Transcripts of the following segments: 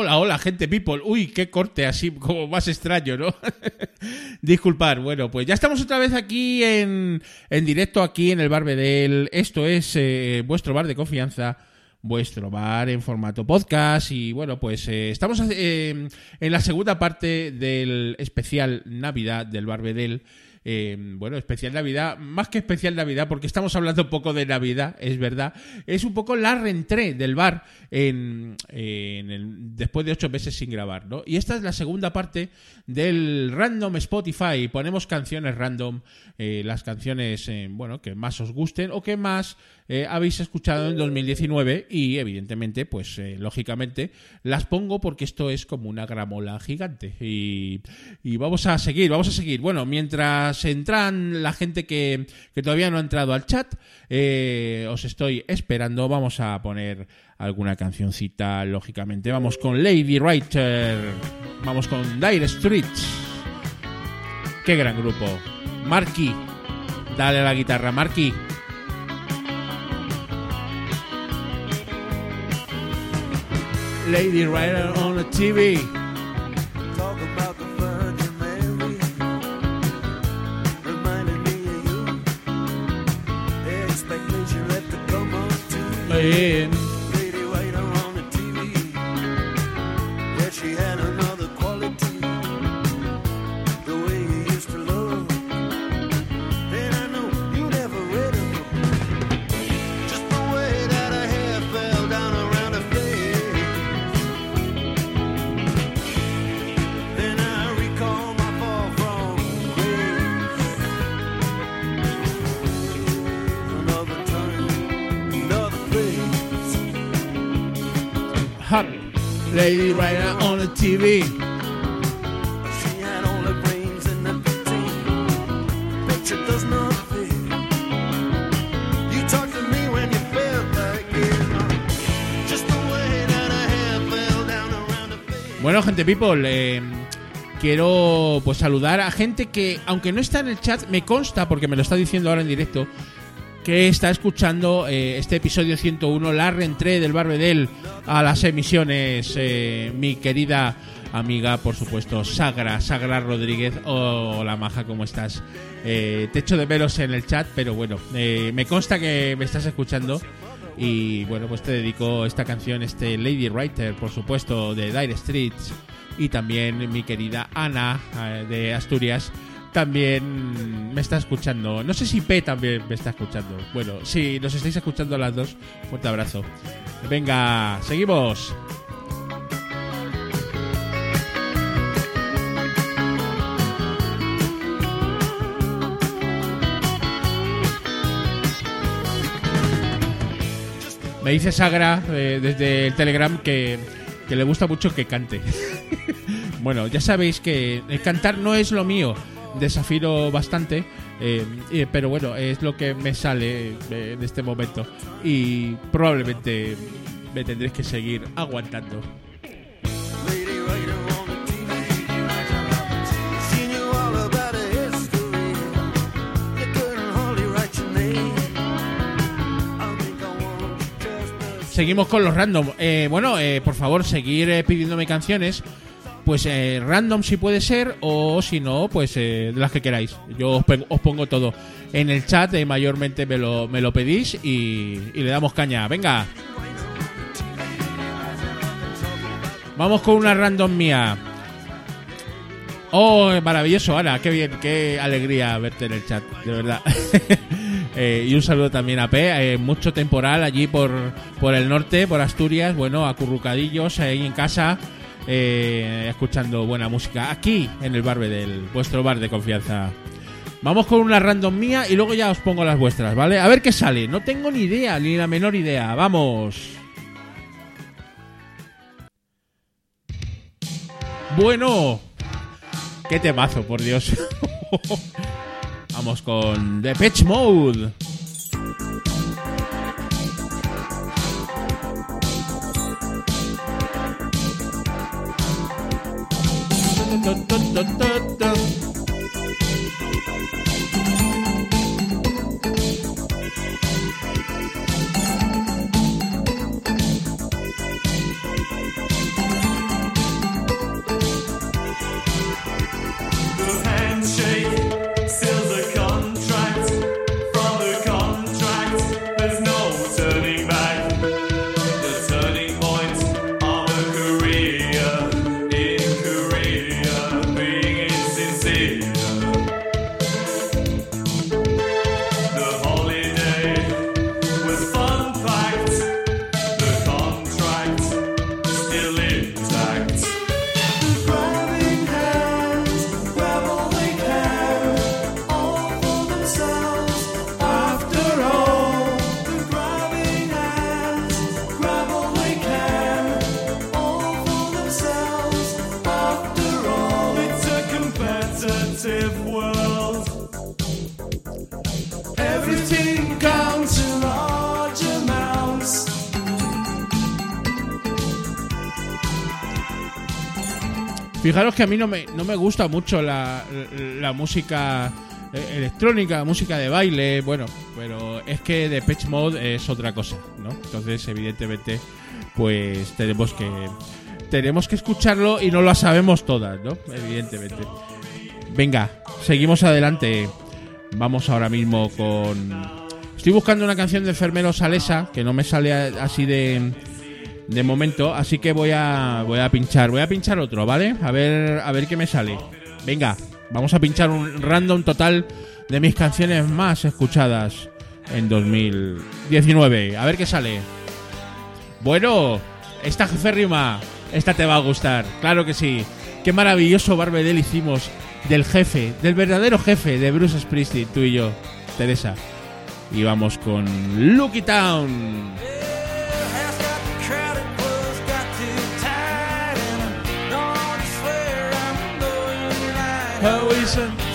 Hola, hola, gente people. Uy, qué corte así como más extraño, ¿no? Disculpar, bueno, pues ya estamos otra vez aquí en, en directo, aquí en el Bar Bedel. Esto es eh, vuestro bar de confianza, vuestro bar en formato podcast. Y bueno, pues eh, estamos eh, en la segunda parte del especial Navidad del Bar Bedel. Eh, bueno, especial Navidad, más que especial Navidad, porque estamos hablando un poco de Navidad, es verdad. Es un poco la reentré del bar en, después de ocho meses sin grabar, ¿no? Y esta es la segunda parte del random Spotify. Ponemos canciones random, eh, las canciones, eh, bueno, que más os gusten o que más eh, habéis escuchado en 2019 y evidentemente, pues lógicamente las pongo porque esto es como una gramola gigante y vamos a seguir, vamos a seguir. Bueno, mientras entran la gente que, que todavía no ha entrado al chat, eh, os estoy esperando, vamos a poner alguna cancioncita, lógicamente. Vamos con Lady Writer, vamos con Dire Streets. Qué gran grupo. Marky, dale a la guitarra, Marky. Lady Writer on the TV. In. Lady Writer on the TV. She had all the brains in the picture. Picture does not fit. You talked to me when you felt like it. Just the way that her hair fell down around her face. Bueno, gente people, eh, quiero pues saludar a gente que, aunque no está en el chat, me consta, porque me lo está diciendo ahora en directo, que está escuchando eh, este episodio 101, la reentré del Barbedel a las emisiones, eh, mi querida amiga, por supuesto, Sagra, Sagra Rodríguez. Hola, maja, ¿cómo estás? Eh, te echo de veros en el chat, pero bueno, eh, me consta que me estás escuchando. Y bueno, pues te dedico esta canción, este Lady Writer, por supuesto, de Dire Streets. Y también mi querida Ana, eh, de Asturias, también me está escuchando. No sé si P también me está escuchando. Bueno, si nos estáis escuchando a las dos, fuerte abrazo. Venga, seguimos. Me dice Sagra eh, desde el Telegram que, que le gusta mucho que cante. bueno, ya sabéis que el cantar no es lo mío. Desafío bastante. eh, eh, pero bueno, es lo que me sale eh, en este momento. Y probablemente me tendréis que seguir aguantando. Seguimos con los random. Eh, bueno, eh, por favor, seguir eh, pidiéndome canciones. Pues eh, random si puede ser, o si no, pues eh, de las que queráis. Yo os, os pongo todo en el chat, eh, mayormente me lo, me lo pedís y, le damos caña. Venga. Vamos con una random mía. Oh, maravilloso, Ana, qué bien, qué alegría verte en el chat, de verdad. Eh, y un saludo también a P, eh, mucho temporal allí por, por el norte, por Asturias, bueno, acurrucadillos ahí en casa, eh, escuchando buena música aquí en el Barbe del vuestro bar de confianza. Vamos con una random mía y luego ya os pongo las vuestras, ¿vale? A ver qué sale, no tengo ni idea, ni la menor idea, vamos. Bueno, qué temazo, por Dios. Vamos con The Pitch Mode. da, da, da, da, da. Fijaros que a mí no me, no me gusta mucho la, la música eh, electrónica, música de baile, bueno, pero es que The Pitch Mode es otra cosa, ¿no? Entonces, evidentemente, pues tenemos que tenemos que escucharlo y no lo sabemos todas, ¿no? Evidentemente. Venga, seguimos adelante. Vamos ahora mismo con Estoy buscando una canción de Enfermero Salesa que no me sale así de de momento, así que voy a voy a pinchar, voy a pinchar otro, ¿vale? A ver a ver qué me sale. Venga, vamos a pinchar un random total de mis canciones más escuchadas en 2019. A ver qué sale. Bueno, esta jeférrima, esta te va a gustar, claro que sí. Qué maravilloso Barbedel hicimos del jefe, del verdadero jefe de Bruce Springsteen, tú y yo, Teresa. Y vamos con Lucky Town. cohesion.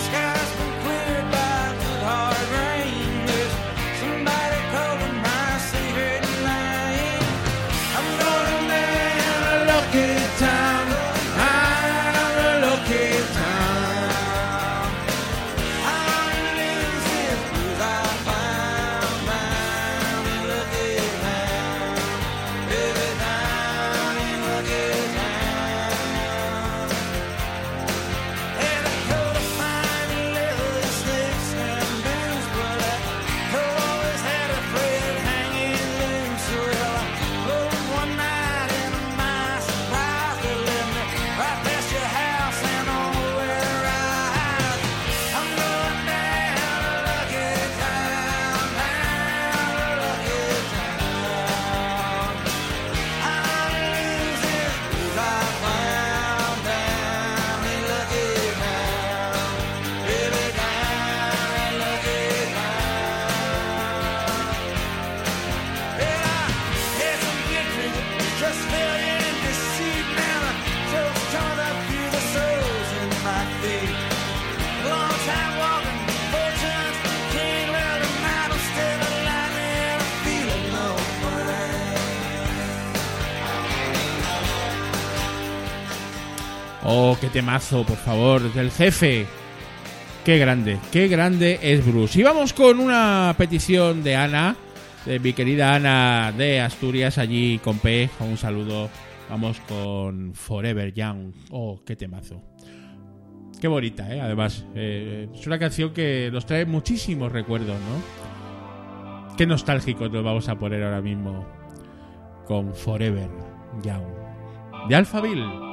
Temazo, por favor, del jefe. Qué grande, qué grande es Bruce. Y vamos con una petición de Ana, de mi querida Ana de Asturias, allí con P. Un saludo. Vamos con Forever Young. Oh, qué temazo. Qué bonita, ¿eh? Además, eh, es una canción que nos trae muchísimos recuerdos, ¿no? Qué nostálgicos nos vamos a poner ahora mismo con Forever Young. De Alphaville.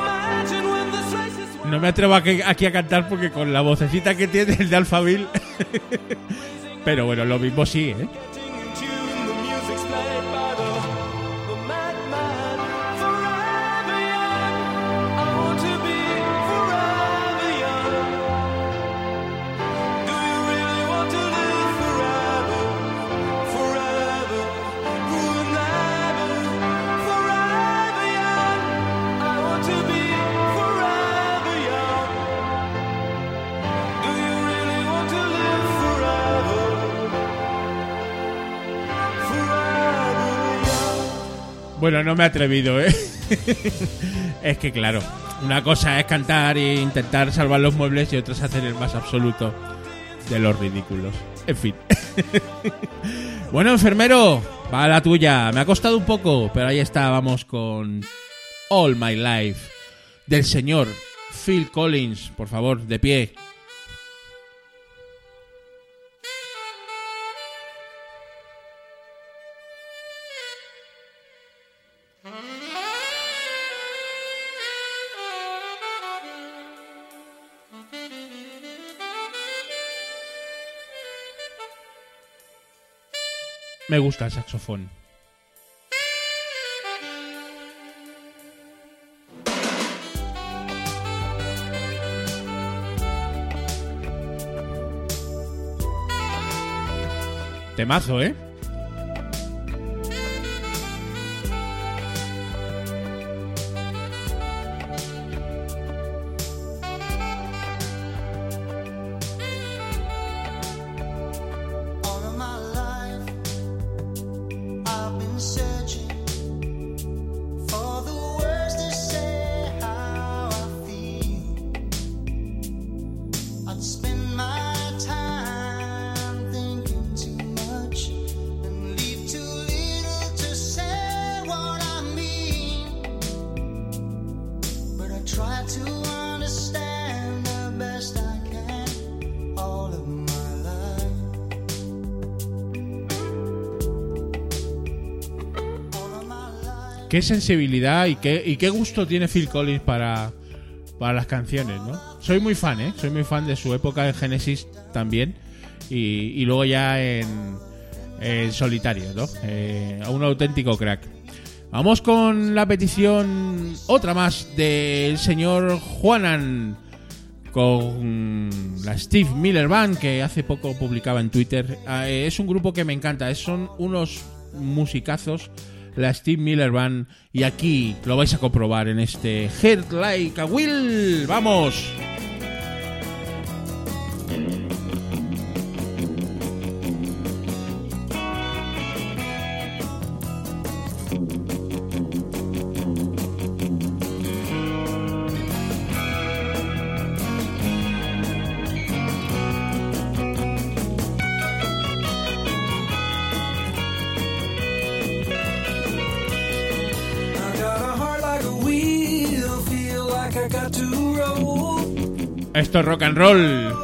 No me atrevo aquí, a cantar porque con la vocecita que tiene el de Alphaville. Pero bueno, lo mismo sí, ¿eh? No me he atrevido, ¿eh? es que claro, una cosa es cantar e intentar salvar los muebles y otra es hacer el más absoluto de los ridículos. En fin. bueno, enfermero, va la tuya. Me ha costado un poco, pero ahí está, vamos con All My Life del señor Phil Collins. Por favor, de pie. Me gusta el saxofón. Temazo, ¿eh? Qué sensibilidad y qué, y qué gusto tiene Phil Collins para, para las canciones, ¿no? Soy muy fan, ¿eh? Soy muy fan de su época de Genesis también. Y, y luego ya en, en solitario, ¿no? Eh, un auténtico crack. Vamos con la petición, otra más, del señor Juanan. Con la Steve Miller Band, que hace poco publicaba en Twitter. Ah, eh, es un grupo que me encanta. Son unos musicazos la Steve Miller Band y aquí lo vais a comprobar en este Head Like a Will. ¡Vamos! Esto es rock and roll.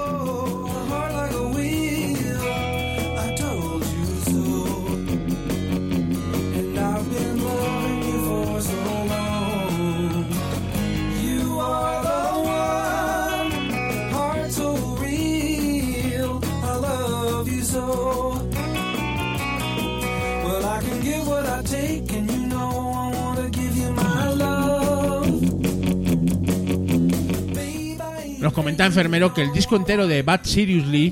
Comenta enfermero que el disco entero de Bad Seriously,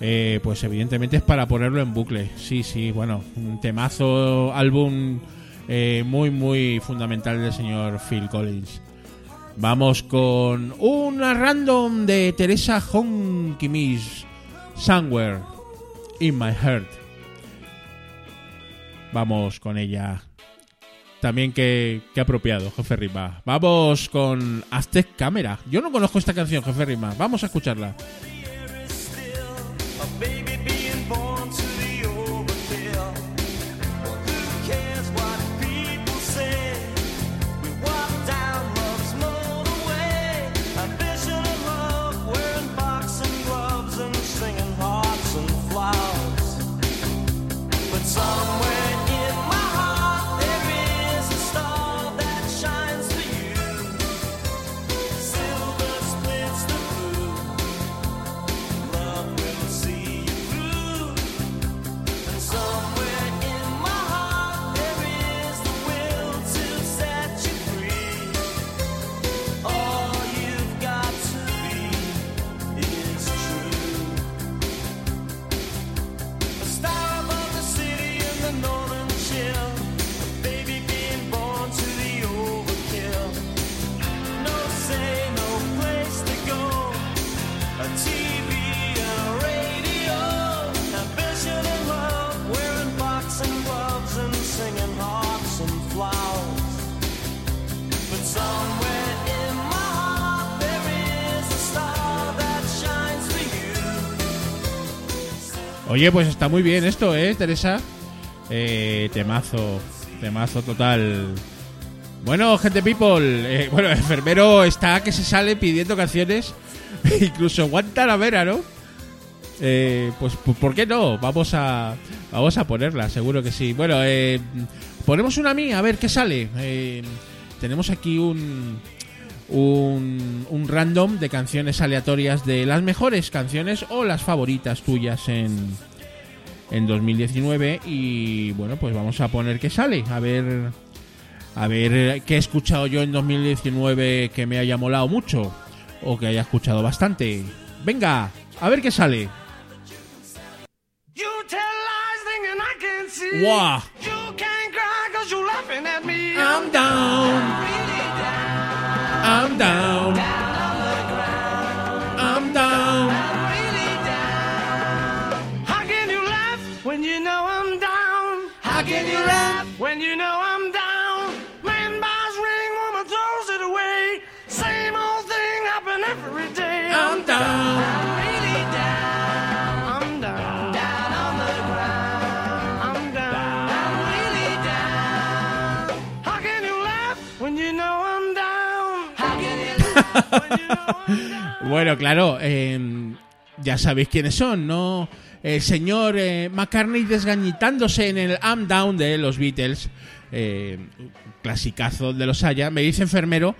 eh, pues evidentemente es para ponerlo en bucle. Sí, sí, bueno, un temazo, álbum eh, muy, muy fundamental del señor Phil Collins. Vamos con una random de Teresa Hong Kimis, Somewhere in My Heart. Vamos con ella. También que, que apropiado, jefe Rima. Vamos con Aztec Camera. Yo no conozco esta canción, jefe Rima. Vamos a escucharla. Oye, pues está muy bien esto, ¿eh, Teresa? Eh, temazo, temazo total. Bueno, gente people, eh, bueno, el enfermero está que se sale pidiendo canciones, incluso Guantanamera, ¿no? Eh, pues, pues, ¿por qué no? Vamos a, vamos a ponerla, seguro que sí. Bueno, eh, ponemos una a mí, a ver qué sale. Eh, tenemos aquí un, un, un random de canciones aleatorias de las mejores canciones o las favoritas tuyas en, en 2019 y bueno, pues vamos a poner qué sale, a ver a ver qué he escuchado yo en 2019 que me haya molado mucho o que haya escuchado bastante. Venga, a ver qué sale. Wow. You can't cry cause you're laughing at me. I'm down. I'm down. Bueno, claro, eh, ya sabéis quiénes son, ¿no? El señor eh, McCartney desgañitándose en el I'm Down de los Beatles, eh, clasicazo de los haya. Me dice enfermero,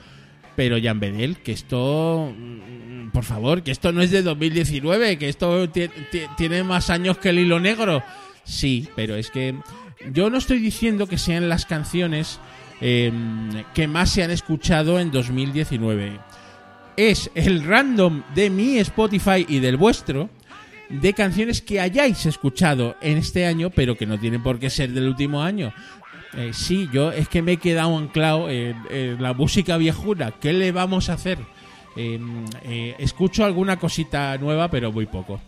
pero Jan Bedel, que esto, mm, por favor, que esto no es de 2019, que esto ti- ti- tiene más años que el hilo negro. Sí, pero es que yo no estoy diciendo que sean las canciones eh, que más se han escuchado en 2019 es el random de mi Spotify y del vuestro de canciones que hayáis escuchado en este año, pero que no tienen por qué ser del último año. Eh, sí, yo es que me he quedado anclado en, la música viejuna. ¿Qué le vamos a hacer? Eh, eh, escucho alguna cosita nueva, pero muy poco.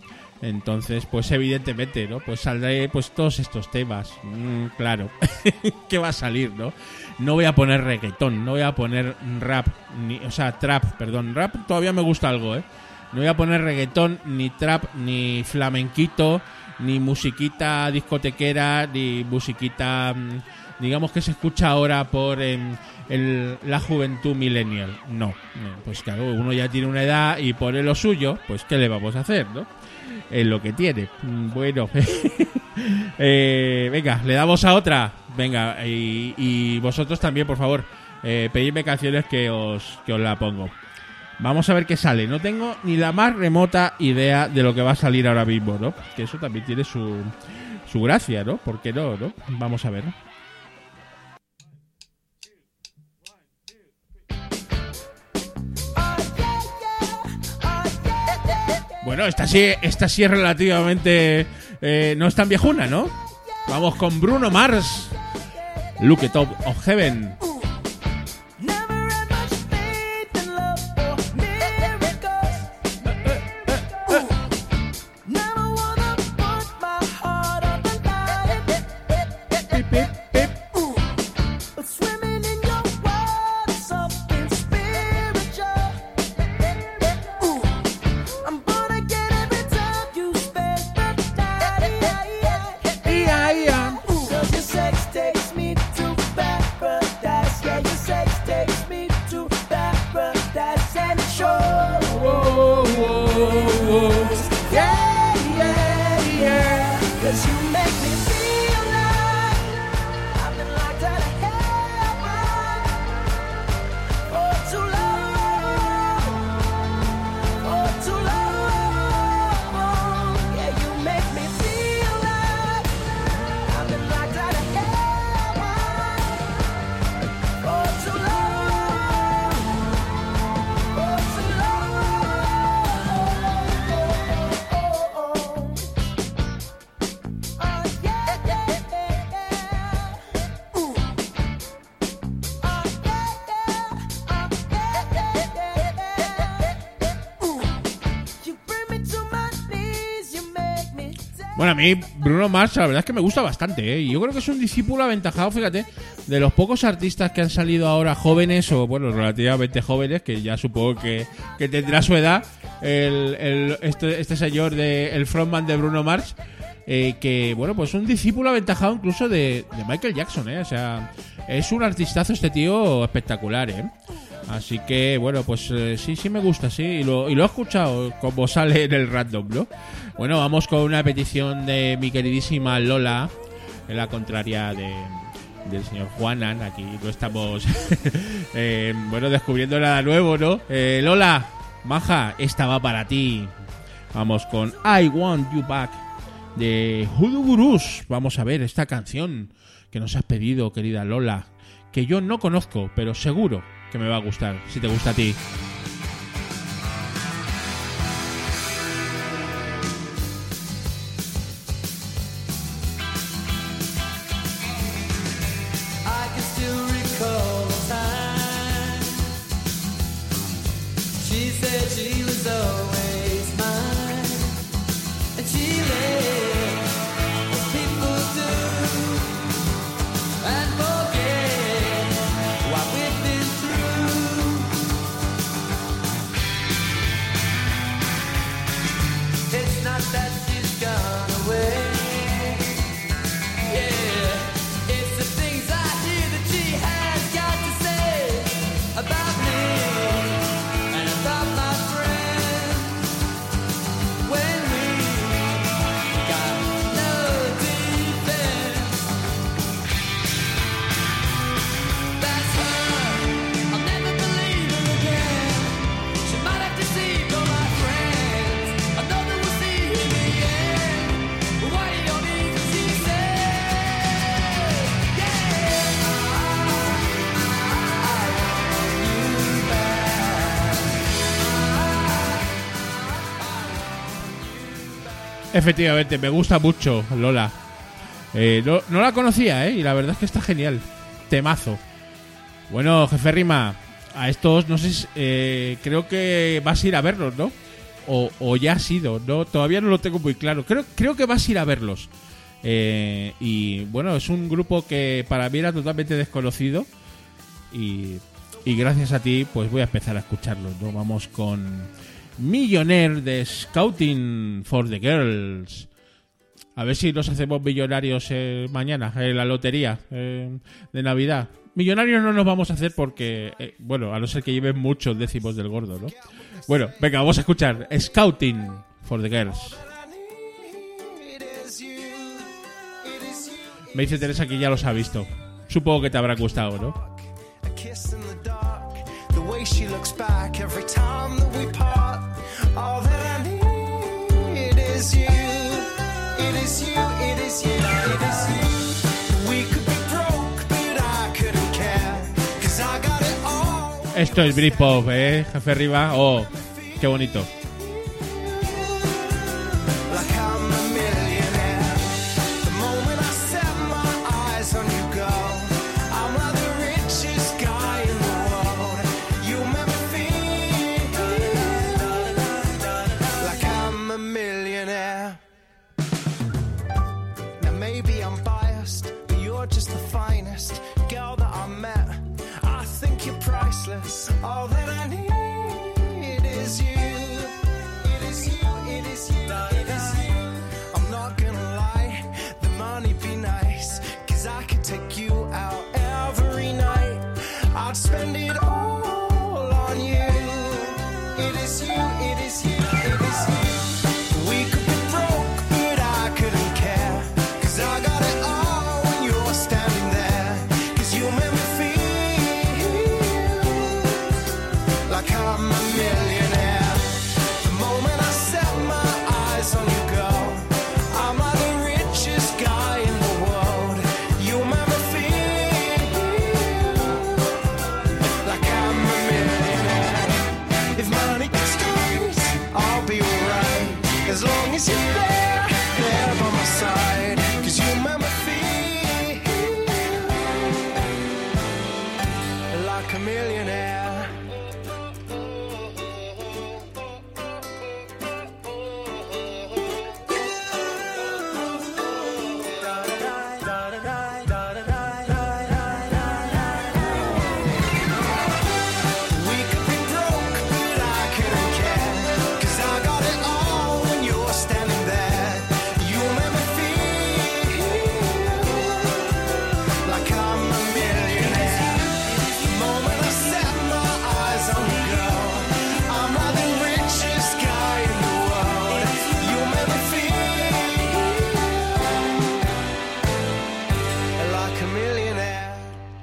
Entonces, pues evidentemente, ¿no? Pues saldré pues todos estos temas. Mm, claro. ¿Qué va a salir, no? No voy a poner reggaetón, no voy a poner rap, ni, o sea, trap, perdón. Rap todavía me gusta algo, ¿eh? No voy a poner reggaetón, ni trap, ni flamenquito, ni musiquita discotequera, ni musiquita, mm, digamos que se escucha ahora por em, el- la juventud millennial. No, no, pues claro, uno ya tiene una edad y pone lo suyo, pues ¿qué le vamos a hacer, no? Es lo que tiene. Mm, Bueno, Eh, venga, le damos a otra. Venga, y, vosotros también, por favor, eh, pedidme canciones que os, que os la pongo. Vamos a ver qué sale. No tengo ni la más remota idea de lo que va a salir ahora mismo, ¿no? Que eso también tiene su, su gracia, ¿no? ¿Por qué no, no? Vamos a ver. Oh Bueno, esta sí, esta sí es relativamente. eh, no es tan viejuna, ¿no? Vamos con Bruno Mars. Look at Top of Heaven. Bruno Mars la verdad es que me gusta bastante, ¿eh? Y yo creo que es un discípulo aventajado, fíjate, de los pocos artistas que han salido ahora jóvenes, o bueno, relativamente jóvenes, que ya supongo que, que tendrá su edad, este, este señor, de, el frontman de Bruno Mars, eh, que, bueno, pues un discípulo aventajado incluso de, de Michael Jackson, ¿eh? O sea, es un artistazo este tío espectacular, ¿eh? Así que, bueno, pues eh, sí, sí me gusta, sí. Y lo, lo he escuchado como sale en el random, ¿no? Bueno, vamos con una petición de mi queridísima Lola, en la contraria de, del señor Juanan. Aquí no estamos, eh, bueno, descubriendo nada nuevo, ¿no? Eh, Lola, maja, esta va para ti. Vamos con I Want You Back de Hoodoo Gurus. Vamos a ver esta canción que nos has pedido, querida Lola, que yo no conozco, pero seguro que me va a gustar, si te gusta a ti. Efectivamente, me gusta mucho Lola. Eh, no, no la conocía, ¿eh? Y la verdad es que está genial. Temazo. Bueno, jefe Rima, a estos, no sé, si- eh, creo que vas a ir a verlos, ¿no? O, o ya has ido, ¿no? Todavía no lo tengo muy claro. Creo, creo que vas a ir a verlos. Eh, y bueno, es un grupo que para mí era totalmente desconocido. Y, y gracias a ti, pues voy a empezar a escucharlos, ¿no? Vamos con Millionaire de Scouting for the Girls. A ver si nos hacemos millonarios eh, mañana en la lotería eh, de Navidad. Millonarios no nos vamos a hacer porque, eh, bueno, a no ser que lleven muchos décimos del gordo, ¿no? Bueno, venga, vamos a escuchar Scouting for the Girls. Me dice Teresa que ya los ha visto. Supongo que te habrá gustado, ¿no? Esto es Britpop, ¿eh, jefe arriba? Oh, qué bonito.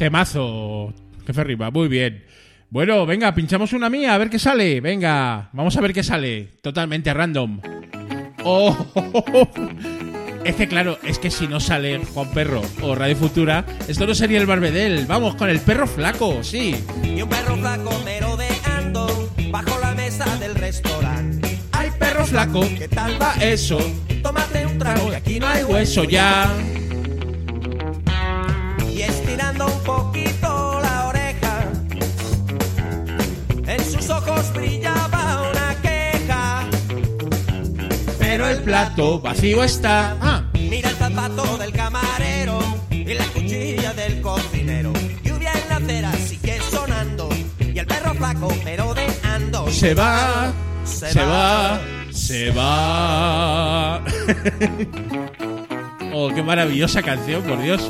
Temazo, jefe Riva, muy bien. Bueno, venga, pinchamos una mía, a ver qué sale. Venga, vamos a ver qué sale. Totalmente random. Oh, Es que claro, es que si no sale Juan Perro o Radio Futura, esto no sería el Barbedel. Vamos con el perro flaco, sí. Y un perro flaco merodeando bajo la mesa del restaurante. ¡Ay, perro flaco! ¿Qué tal va eso? Tómate un trago que aquí no hay Hueso ya. Y un poquito la oreja, en sus ojos brillaba una queja. Pero el plato vacío está. Ah, Mira el zapato del camarero y la cuchilla del cocinero. Lluvia en la acera sigue sonando y el perro flaco merodeando. se va, se va, se va. oh, qué maravillosa canción, por Dios.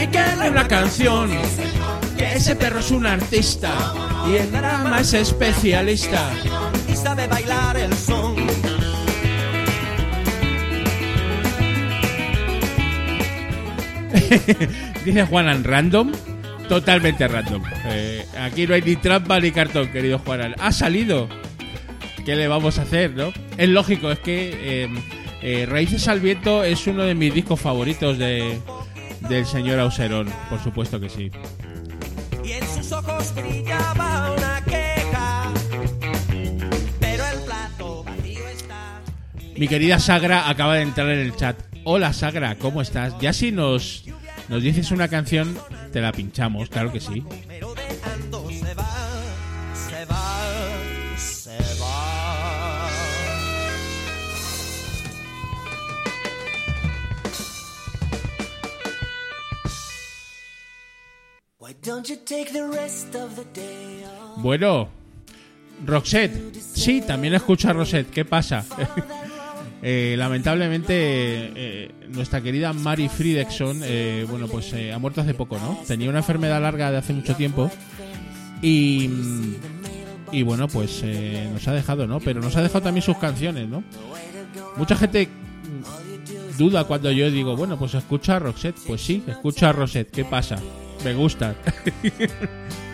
Dedíquenle una canción. Que ese perro es un artista y en drama es especialista. Y sabe bailar el son. Dice Juanan, random. Totalmente random. Eh, aquí no hay ni trampa ni cartón, querido Juanan. Ha salido. ¿Qué le vamos a hacer, no? Es lógico, es que eh, eh, Raíces al Viento es uno de mis discos favoritos de, del señor Auserón. Por supuesto que sí. Y en sus ojos brillaba una queja. Pero el plato vacío está. Mi querida Sagra acaba de entrar en el chat. Hola Sagra, ¿cómo estás? Ya si nos, nos dices una canción, te la pinchamos, claro que sí. Bueno, Roxette. Sí, también escucho a Rosette. ¿Qué pasa? Eh, lamentablemente, eh, nuestra querida Mary Fridexon, eh, bueno, pues eh, ha muerto hace poco, ¿no? Tenía una enfermedad larga de hace mucho tiempo y, y bueno, pues eh, nos ha dejado, ¿no? Pero nos ha dejado también sus canciones, ¿no? Mucha gente duda cuando yo digo, bueno, pues escucha a Roxette. Pues sí, escucha a Rosette. ¿Qué pasa? Me gusta.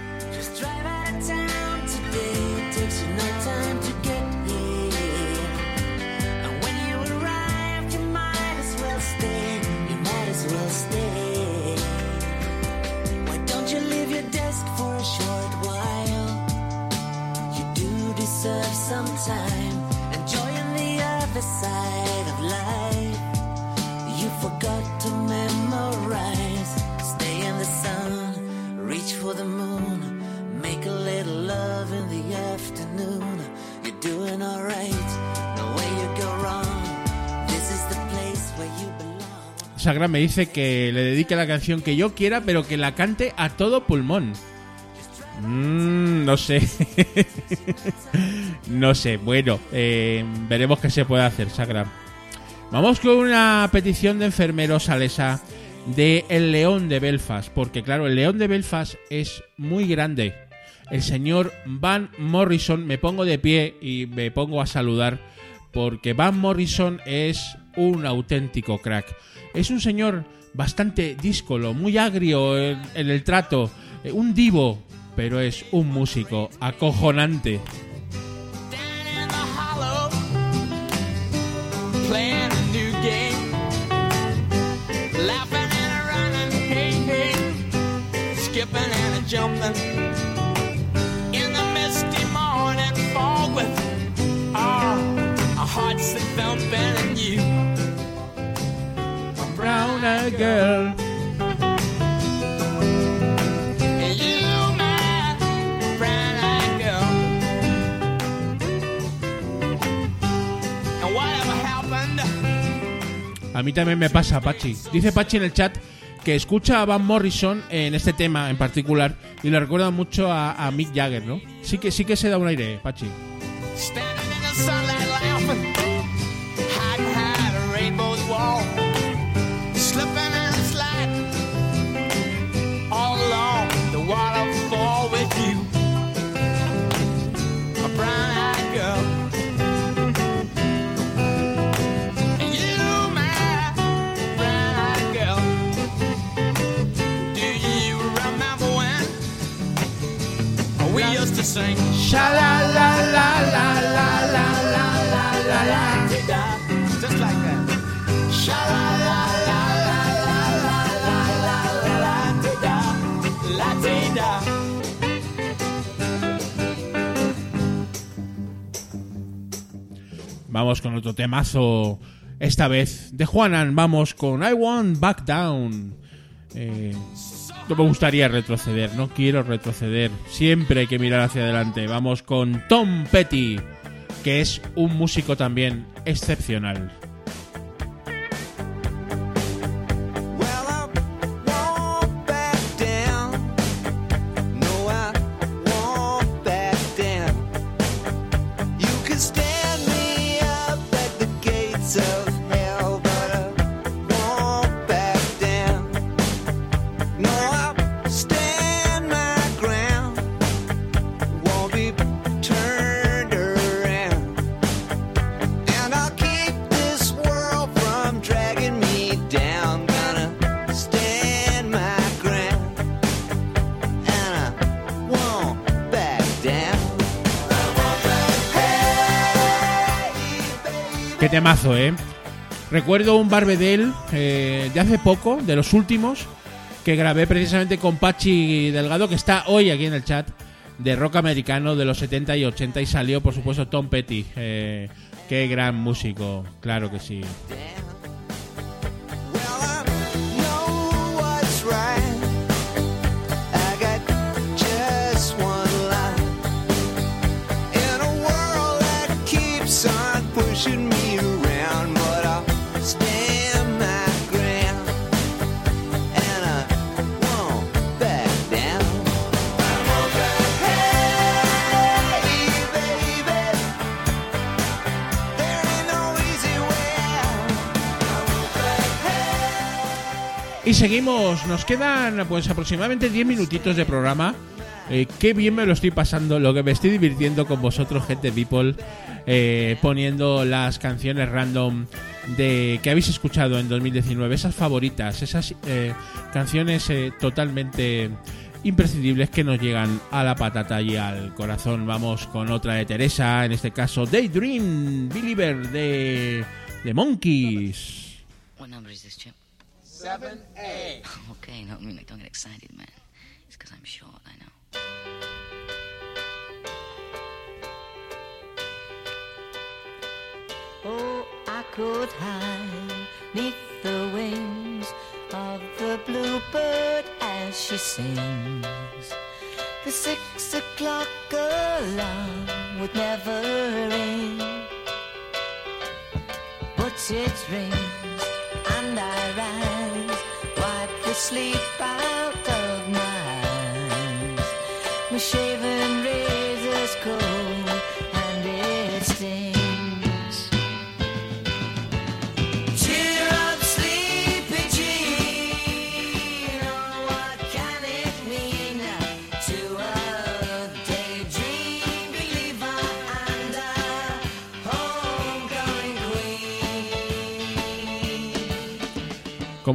Sagra me dice que le dedique la canción que yo quiera, pero que la cante a todo pulmón. Mm, no sé. no sé. Bueno, eh, veremos qué se puede hacer, Sagra. Vamos con una petición de enfermeros alesa de El León de Belfast, porque claro, el León de Belfast es muy grande. El señor Van Morrison, me pongo de pie y me pongo a saludar, porque Van Morrison es un auténtico crack. Es un señor bastante díscolo, muy agrio en, el trato, eh, un divo, pero es un músico acojonante. down happened? A mí también me pasa, Pachi. Dice Pachi en el chat que escucha a Van Morrison en este tema en particular y le recuerda mucho a, a Mick Jagger, ¿no? Sí que sí que se da un aire, Pachi. Sha la la la la la la la la la la. Vamos con otro temazo. Esta vez de Juanan, vamos con I Want Back Down. Eh, no me gustaría retroceder, no quiero retroceder. Siempre hay que mirar hacia adelante. Vamos con Tom Petty, que es un músico también excepcional. Recuerdo un Barbedel eh, de hace poco, de los últimos, que grabé precisamente con Pachi Delgado, que está hoy aquí en el chat, de rock americano de los 70 y 80 y salió, por supuesto, Tom Petty. Eh, qué gran músico, claro que sí. I know seguimos, nos quedan pues aproximadamente 10 minutitos de programa. Eh, qué bien me lo estoy pasando, lo que me estoy divirtiendo con vosotros, gente people, eh, poniendo las canciones random de que habéis escuchado en 2019, esas favoritas, esas eh, canciones eh, totalmente imprescindibles que nos llegan a la patata y al corazón. Vamos con otra de Teresa, en este caso Daydream Believer de, de Monkeys. What number is this? 7A. Okay, no, I mean, like, don't get excited, man. It's because I'm short, I know. Oh, I could hide neath the wings of the bluebird as she sings. The six o'clock alarm would never ring, but it rings sleep out of eyes. My shaven razor's cold and it stings.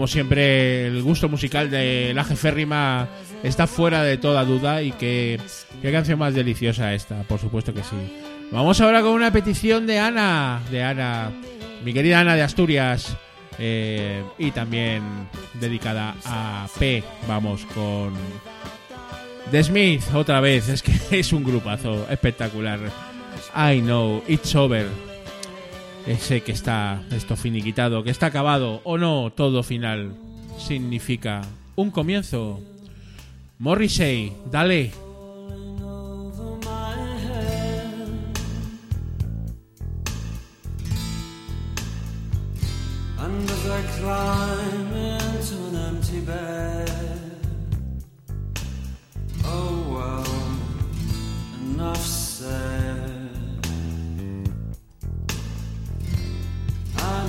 Como siempre, el gusto musical de la jeférrima está fuera de toda duda y que qué canción más deliciosa esta, por supuesto que sí. Vamos ahora con una petición de Ana, de Ana, mi querida Ana de Asturias, eh, y también dedicada a P. Vamos con The Smith otra vez, es que es un grupazo espectacular. I know, it's over. Ese que está esto finiquitado, que está acabado o no, todo final significa un comienzo. Morrissey, dale.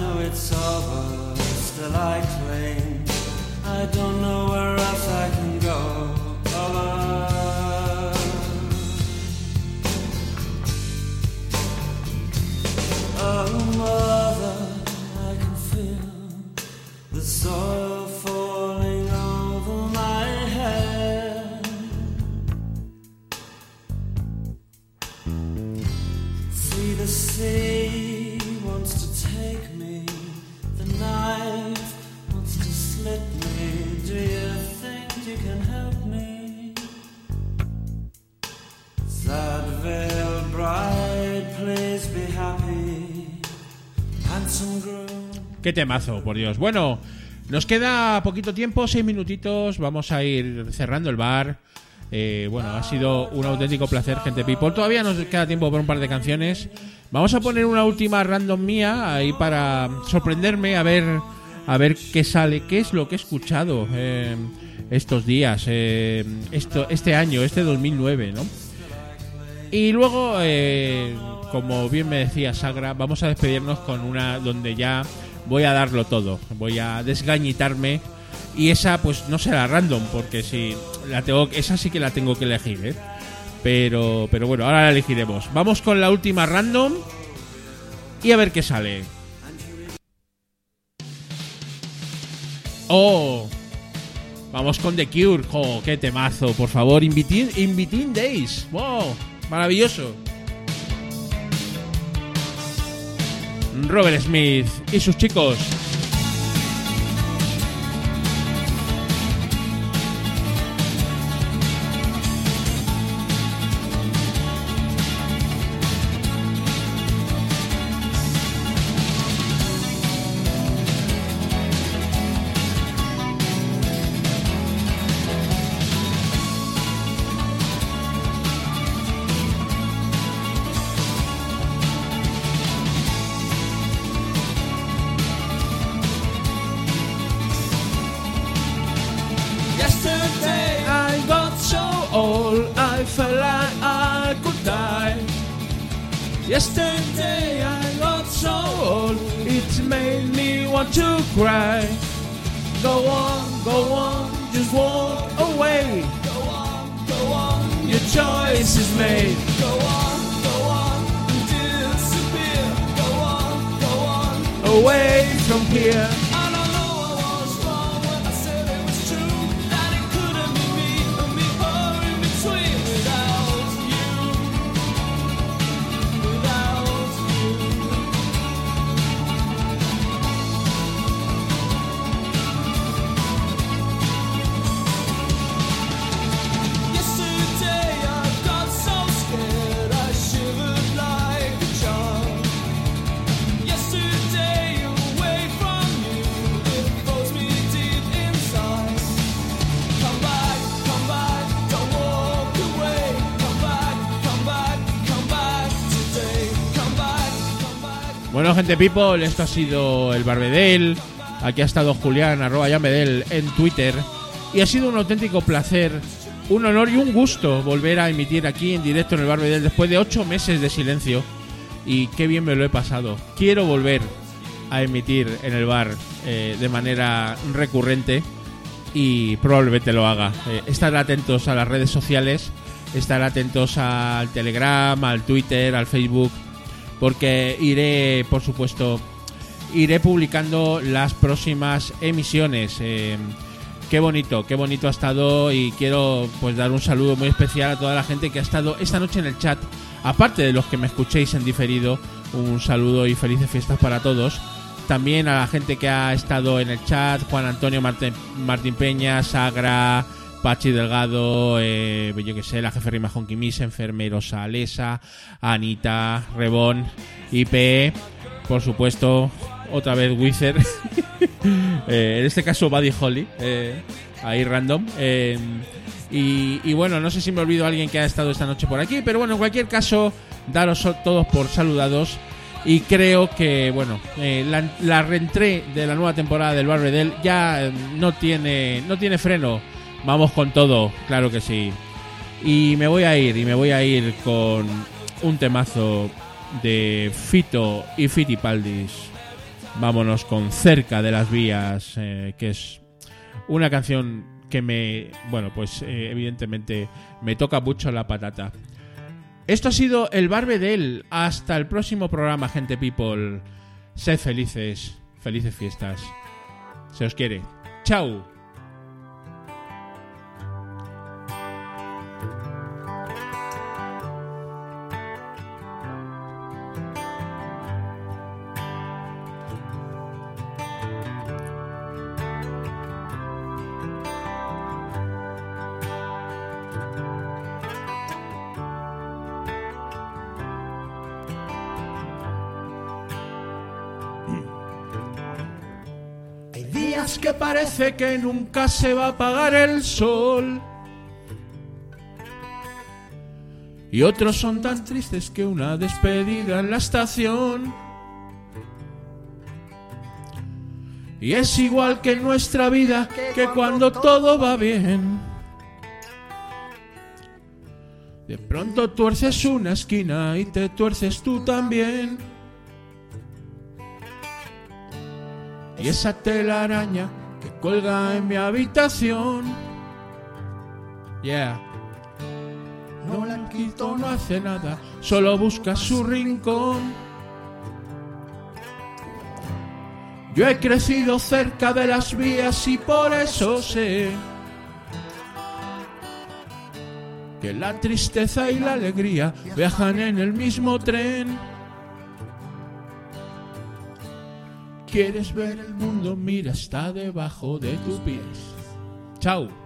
Know it's over, still I cling. I don't know Temazo, por Dios. Bueno, nos queda poquito tiempo, seis minutitos. Vamos a ir cerrando el bar. Eh, bueno, ha sido un auténtico placer, gente people. Todavía nos queda tiempo por un par de canciones. Vamos a poner una última random mía ahí para sorprenderme a ver a ver qué sale, qué es lo que he escuchado eh, estos días, eh, esto, este año, este 2009, ¿no? Y luego, como bien me decía Sagra, vamos a despedirnos con una donde ya voy a darlo todo. Voy a desgañitarme. Y esa, pues no será random, porque si la tengo, esa sí que la tengo que elegir, ¿eh? Pero, pero bueno, ahora la elegiremos. Vamos con la última random y a ver qué sale. Oh, vamos con The Cure. Oh, qué temazo, por favor. In Between, In Between Days. Wow, maravilloso. Robert Smith y sus chicos. People, esto ha sido el Barbedel. Aquí ha estado Julián, arroba Yamedel en Twitter. Y ha sido un auténtico placer, un honor y un gusto volver a emitir aquí en directo en el Barbedel después de ocho meses de silencio. Y qué bien me lo he pasado. Quiero volver a emitir en el bar eh, de manera recurrente y probablemente lo haga. Eh, estar atentos a las redes sociales, estar atentos al Telegram, al Twitter, al Facebook, porque iré, por supuesto, iré publicando las próximas emisiones. Eh, qué bonito, qué bonito ha estado y quiero pues dar un saludo muy especial a toda la gente que ha estado esta noche en el chat. Aparte de los que me escuchéis en diferido, un saludo y felices fiestas para todos. También a la gente que ha estado en el chat, Juan Antonio Martín, Martín Peña, Sagra, Pachi Delgado, eh, yo que sé, la jefe Rima Jonquimis, Enfermeros Alesa, Anita, Rebón, IP, por supuesto, otra vez Wither, Eh, en este caso Buddy Holly, eh, ahí random. eh, y, bueno, no sé si me olvido a alguien que ha estado esta noche por aquí, pero bueno, en cualquier caso, daros todos por saludados. Y creo que, bueno, eh, la, la reentré de la nueva temporada del Barbedel ya no tiene, no tiene freno. Vamos con todo, claro que sí. Y me voy a ir, y me voy a ir con un temazo de Fito y Fitipaldis. Vámonos con Cerca de las Vías, eh, que es una canción que me, bueno, pues eh, evidentemente me toca mucho la patata. Esto ha sido el Barbedel. Hasta el próximo programa, gente people. Sed felices, felices fiestas. Se os quiere. Chao. Días que parece que nunca se va a apagar el sol. Y otros son tan tristes que una despedida en la estación. Y es igual que en nuestra vida, que cuando todo va bien. De pronto tuerces una esquina y te tuerces tú también. Y esa telaraña que cuelga en mi habitación. Yeah. No la quito, no hace nada, solo busca su rincón. Yo he crecido cerca de las vías y por eso sé que la tristeza y la alegría viajan en el mismo tren. ¿Quieres ver el mundo? Mira, está debajo de tus pies. Chao.